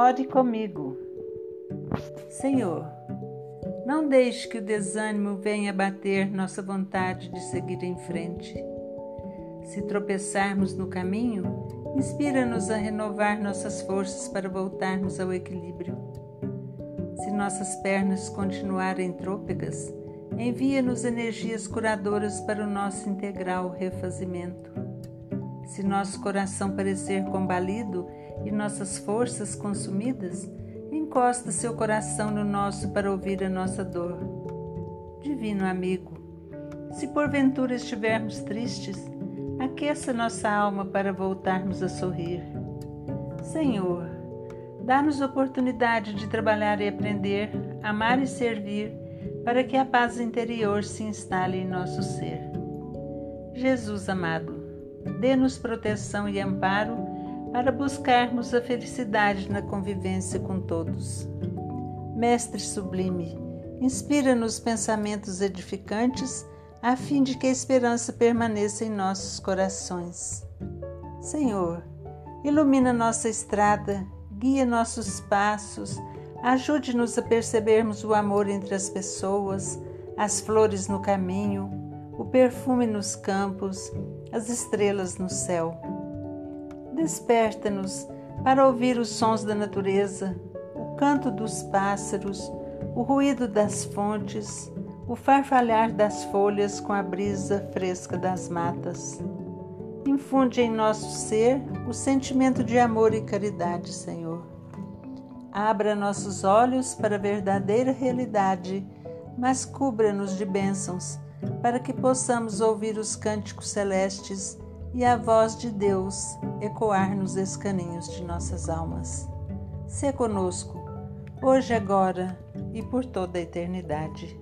Ore comigo. Senhor, não deixe que o desânimo venha bater nossa vontade de seguir em frente. Se tropeçarmos no caminho, inspira-nos a renovar nossas forças para voltarmos ao equilíbrio. Se nossas pernas continuarem trôpegas, envia-nos energias curadoras para o nosso integral refazimento. Se nosso coração parecer combalido e nossas forças consumidas, encosta seu coração no nosso para ouvir a nossa dor. Divino amigo, se porventura estivermos tristes, aqueça nossa alma para voltarmos a sorrir. Senhor, dá-nos oportunidade de trabalhar e aprender, amar e servir, para que a paz interior se instale em nosso ser. Jesus amado, dê-nos proteção e amparo para buscarmos a felicidade na convivência com todos. Mestre sublime, inspira-nos pensamentos edificantes a fim de que a esperança permaneça em nossos corações. Senhor, ilumina nossa estrada, guia nossos passos, ajude-nos a percebermos o amor entre as pessoas, as flores no caminho, o perfume nos campos, as estrelas no céu. Desperta-nos para ouvir os sons da natureza, o canto dos pássaros, o ruído das fontes, o farfalhar das folhas com a brisa fresca das matas. Infunde em nosso ser o sentimento de amor e caridade, Senhor. Abra nossos olhos para a verdadeira realidade, mas cubra-nos de bênçãos, para que possamos ouvir os cânticos celestes e a voz de Deus ecoar nos escaninhos de nossas almas. Se conosco, hoje, agora e por toda a eternidade.